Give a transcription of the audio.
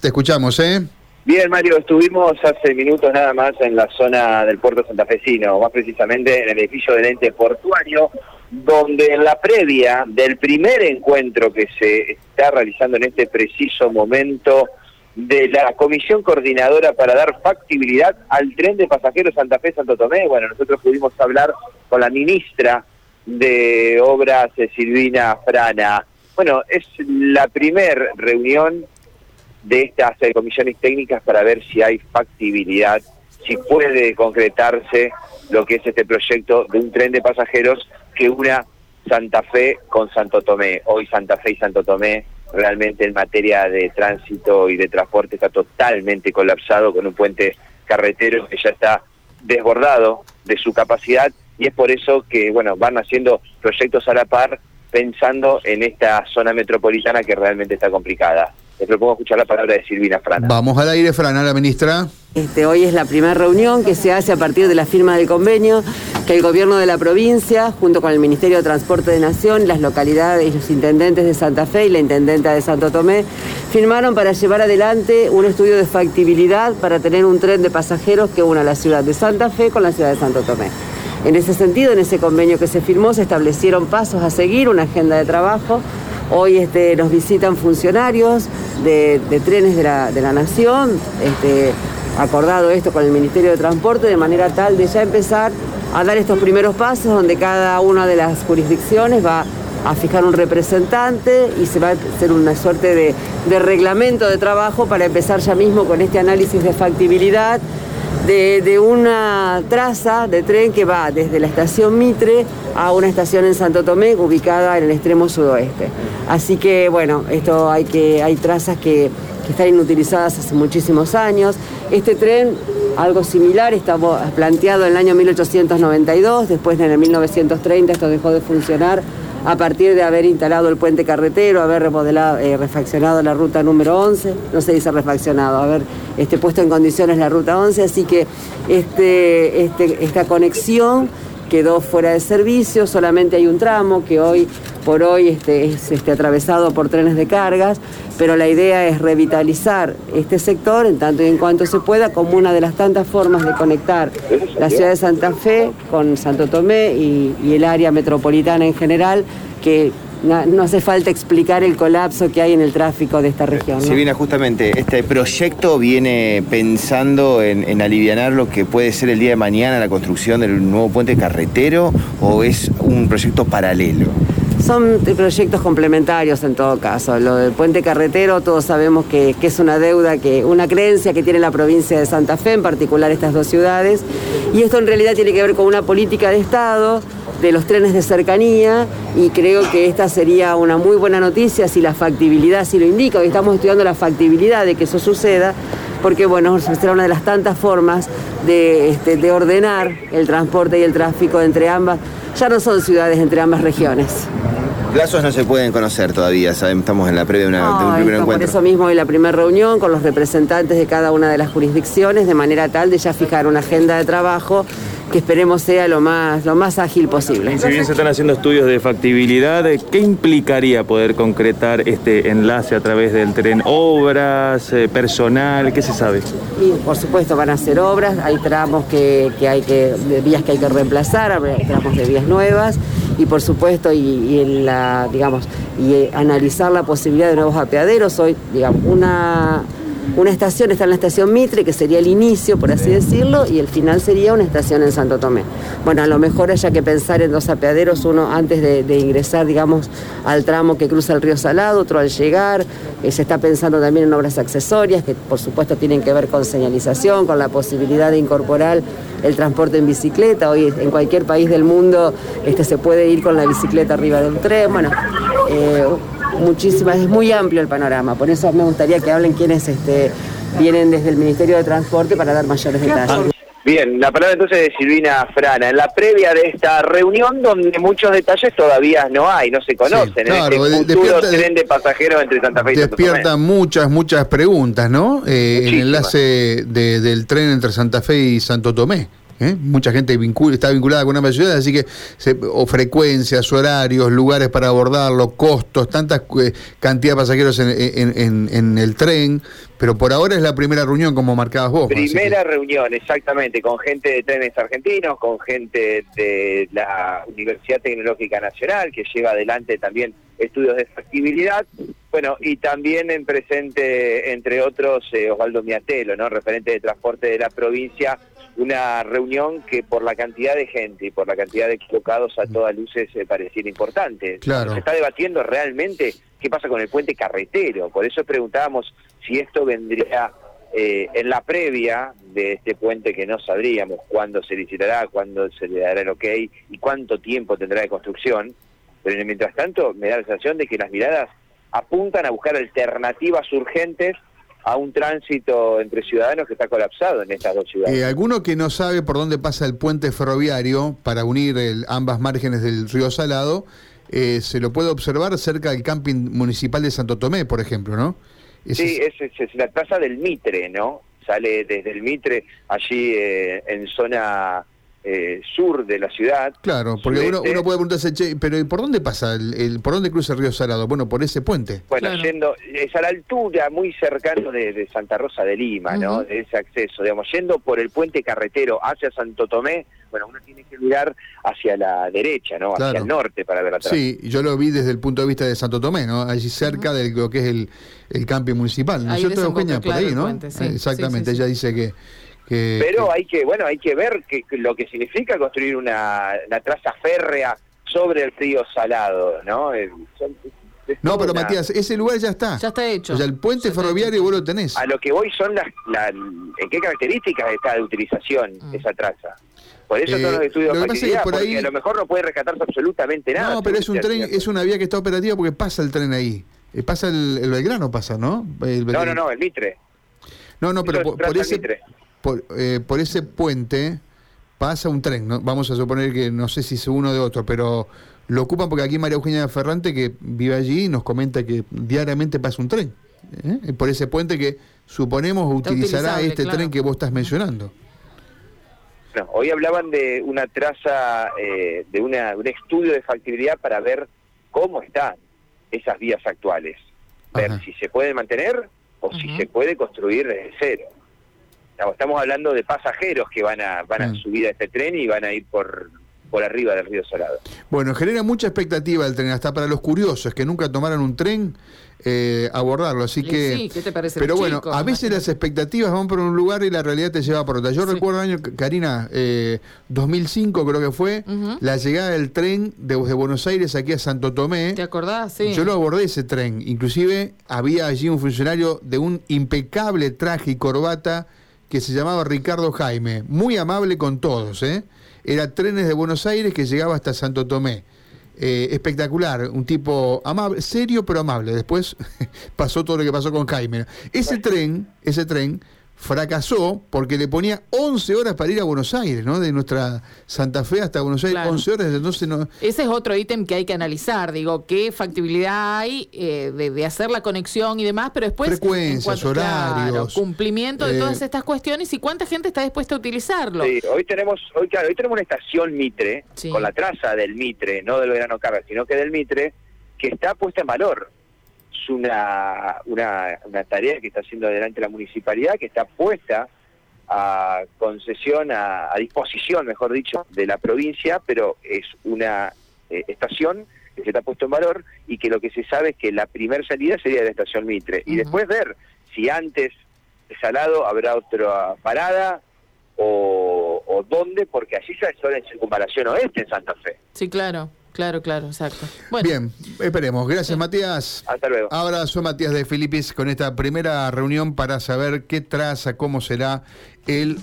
Te escuchamos, ¿eh? Bien, Mario, estuvimos hace minutos nada más en la zona del puerto santafesino, más precisamente en el edificio del ente portuario, donde en la previa del primer encuentro que se está realizando en este preciso momento de la comisión coordinadora para dar factibilidad al tren de pasajeros Santa Fe-Santo Tomé, bueno, nosotros pudimos hablar con la ministra de Obras, Silvina Frana. Bueno, es la primer reunión de estas comisiones técnicas para ver si hay factibilidad, si puede concretarse lo que es este proyecto de un tren de pasajeros que una Santa Fe con Santo Tomé. Hoy Santa Fe y Santo Tomé realmente en materia de tránsito y de transporte está totalmente colapsado con un puente carretero que ya está desbordado de su capacidad y es por eso que bueno van haciendo proyectos a la par pensando en esta zona metropolitana que realmente está complicada. Les propongo escuchar la palabra de Silvina Frana. Vamos al aire, Frana, la ministra. Este, hoy es la primera reunión que se hace a partir de la firma del convenio que el gobierno de la provincia, junto con el Ministerio de Transporte de Nación, las localidades y los intendentes de Santa Fe y la intendenta de Santo Tomé, firmaron para llevar adelante un estudio de factibilidad para tener un tren de pasajeros que una la ciudad de Santa Fe con la ciudad de Santo Tomé. En ese sentido, en ese convenio que se firmó, se establecieron pasos a seguir, una agenda de trabajo Hoy este, nos visitan funcionarios de, trenes de la, Nación, este, acordado esto con el Ministerio de Transporte, de manera tal de ya empezar a dar estos primeros pasos donde cada una de las jurisdicciones va a fijar un representante y se va a hacer una suerte de, de reglamento de trabajo para empezar ya mismo con este análisis de factibilidad de, una traza de tren que va desde la estación Mitre a una estación en Santo Tomé ubicada en el extremo sudoeste. Así que bueno, esto hay que hay trazas que, están inutilizadas hace muchísimos años. Este tren, algo similar, estaba planteado en el año 1892, después en el 1930 esto dejó de funcionar a partir de haber instalado el puente carretero, haber remodelado, eh, refaccionado la ruta número 11, no se dice refaccionado, haber este, puesto en condiciones la ruta 11, así que este, este, esta conexión quedó fuera de servicio, solamente hay un tramo que hoy por hoy este, es este, atravesado por trenes de cargas, pero la idea es revitalizar este sector en tanto y en cuanto se pueda como una de las tantas formas de conectar la ciudad de Santa Fe con Santo Tomé y, el área metropolitana en general, que no, hace falta explicar el colapso que hay en el tráfico de esta región. Viene justamente, este proyecto viene pensando en, en aliviar lo que puede ser el día de mañana la construcción del nuevo puente carretero o es un proyecto paralelo. Son proyectos complementarios en todo caso. Lo del puente carretero todos sabemos que, es una deuda, que una creencia que tiene la provincia de Santa Fe, en particular estas dos ciudades. Y esto en realidad tiene que ver con una política de Estado de los trenes de cercanía y creo que esta sería una muy buena noticia si la factibilidad si lo indica. Hoy estamos estudiando la factibilidad de que eso suceda porque bueno, será una de las tantas formas de, este, de ordenar el transporte y el tráfico entre ambas. Ya no son ciudades entre ambas regiones. Plazos no se pueden conocer todavía, estamos en la previa de, un primer encuentro. Por eso mismo hoy la primera reunión con los representantes de cada una de las jurisdicciones, de manera tal de ya fijar una agenda de trabajo que esperemos sea lo más, lo más ágil posible. Si bien se están haciendo estudios de factibilidad, ¿qué implicaría poder concretar este enlace a través del tren? ¿Obras, eh, personal? ¿Qué se sabe? Y por supuesto van a ser obras, hay tramos que, hay que, de vías que hay que reemplazar, hay tramos de vías nuevas y por supuesto y, en la digamos y eh, analizar la posibilidad de nuevos apeaderos hoy digamos una una estación está en la estación Mitre, que sería el inicio, por así decirlo, y el final sería una estación en Santo Tomé. Bueno, a lo mejor haya que pensar en dos apeaderos, uno antes de, ingresar, digamos, al tramo que cruza el río Salado, otro al llegar. Eh, se está pensando también en obras accesorias, que por supuesto tienen que ver con señalización, con la posibilidad de incorporar el transporte en bicicleta. Hoy en cualquier país del mundo este, se puede ir con la bicicleta arriba de un tren. Bueno, eh, muchísimas, es muy amplio el panorama, por eso me gustaría que hablen quienes este, vienen desde el Ministerio de Transporte para dar mayores detalles. Bien, la palabra entonces de Silvina Frana. En la previa de esta reunión, donde muchos detalles todavía no hay, no se conocen. claro, en este futuro tren de pasajeros entre Santa Fe y Despierta muchas, muchas preguntas, ¿no? Eh, el enlace del tren entre Santa Fe y Santo Tomé. ¿Eh? Mucha gente vincula, está vinculada con ambas ciudades, así que se- o frecuencias, horarios, lugares para abordarlo, costos, tantas eh, cantidad de pasajeros en, el tren, pero por ahora es la primera reunión como marcabas vos. Primera reunión, exactamente, con gente de trenes argentinos, con gente de la Universidad Tecnológica Nacional, que lleva adelante también estudios de factibilidad, bueno, y también en presente, entre otros, eh, Osvaldo Miatelo, ¿no? referente de transporte de la provincia, una reunión que por la cantidad de gente y por la cantidad de equivocados a todas luces eh, pareciera importante. Claro. Se está debatiendo realmente qué pasa con el puente carretero, por eso preguntábamos si esto vendría eh, en la previa de este puente que no sabríamos cuándo se licitará, cuándo se le dará el ok y cuánto tiempo tendrá de construcción, pero mientras tanto me da la sensación de que las miradas apuntan a buscar alternativas urgentes a un tránsito entre ciudadanos que está colapsado en estas dos ciudades. Eh, alguno que no sabe por dónde pasa el puente ferroviario para unir el- ambas márgenes del río Salado, eh, se lo puede observar cerca del camping municipal de Santo Tomé, por ejemplo, ¿no? Ese Sí, es- es, es- es la plaza del Mitre, ¿no? Sale desde el Mitre, allí eh, en zona eh, sur de la ciudad. Claro, porque uno, puede preguntarse, che, pero ¿y por dónde pasa? El, el- ¿Por dónde cruza el río Salado? Bueno, por ese puente. Bueno, Claro. yendo, es a la altura, muy cercano de, de Santa Rosa de Lima, ¿no? De ese acceso, digamos, yendo por el puente carretero hacia Santo Tomé, bueno, uno tiene que mirar hacia la derecha, ¿no? Hacia Claro. el norte para ver atrás. Sí, yo lo vi desde el punto de vista de Santo Tomé, ¿no? Allí cerca de lo que es el, el camping municipal. ¿No es cierto, Eugenia? Por claro, ahí, ¿no? puente, sí. Eh, Exactamente, Sí, sí, sí. ella dice que... que- Pero que- hay que, bueno, hay que ver que, que lo que significa construir una, una traza férrea sobre el río Salado, ¿no? Eh, son- No, pero una- Matías, ese lugar ya está. Ya está hecho. O sea, el puente ferroviario hecho. vos lo tenés. A lo que voy son las, la- en qué características está de utilización Mm. esa traza. Por eso Eh, son los estudios lo que pasa es que por porque ahí- a lo mejor no puede rescatarse absolutamente nada. No, pero es un tren, es una vía que está operativa porque pasa el tren ahí. Eh, Pasa el, el Belgrano, pasa, ¿no? El No, no, Belgrano. no, el Mitre. No, no, pero por, por ese, Mitre. Por, eh, por ese puente pasa un tren, ¿no? Vamos a suponer que no sé si es uno de otro, pero lo ocupan porque aquí María Eugenia Ferrante, que vive allí, nos comenta que diariamente pasa un tren. ¿eh? Por ese puente que suponemos Está utilizará este claro. tren que vos estás mencionando. No, hoy hablaban de una traza, eh, de una, un estudio de factibilidad para ver cómo están esas vías actuales. Ver Ajá. si se pueden mantener o si se puede construir desde cero. Estamos- hablando de pasajeros que van a van a Mm. subir a este tren y van a ir por por arriba del río Salado. Bueno, genera mucha expectativa el tren, hasta para los curiosos que nunca tomaron un tren, eh, abordarlo. Así Y que. sí, ¿qué te parece Pero bueno, a veces Imagínate. las expectativas van por un lugar y la realidad te lleva por otra. Yo Sí. recuerdo el año, Karina, eh, 2005 creo que fue, la llegada del tren de, de Buenos Aires aquí a Santo Tomé. ¿Te acordás? Sí. Yo lo abordé ese tren. Inclusive había allí un funcionario de un impecable traje y corbata que se llamaba Ricardo Jaime. Muy amable con todos, ¿eh? Era trenes de Buenos Aires que llegaba hasta Santo Tomé. Eh, espectacular, un tipo amable, serio pero amable. Después pasó todo lo que pasó con Jaime. Ese tren, ese tren fracasó porque le ponía 11 horas para ir a Buenos Aires, ¿no? De nuestra Santa Fe hasta Buenos Aires, Claro. 11 horas, entonces no, Ese es otro ítem que hay que analizar, digo, qué factibilidad hay eh, de, de hacer la conexión y demás, pero después... Frecuencias, en cuanto- claro, horarios, cumplimiento de eh, todas estas cuestiones y cuánta gente está dispuesta a utilizarlo. Sí, hoy tenemos, hoy claro, hoy tenemos una estación Mitre, Sí. con la traza del Mitre, no del verano carga, sino que del Mitre, que está puesta en valor. Es una, una, una tarea que está haciendo adelante la municipalidad, que está puesta a concesión, a, a disposición, mejor dicho, de la provincia, pero es una eh, estación que se está puesto en valor y que lo que se sabe es que la primer salida sería de la estación Mitre. Y después ver si antes de Salado habrá otra parada o, o dónde, porque allí ya son en circunvalación oeste en Santa Fe. Sí, claro, claro, claro, exacto. Bueno, Bien, esperemos. Gracias, Matías. Hasta luego. Abrazo, Matías de Filipis, con esta primera reunión para saber qué traza, cómo será el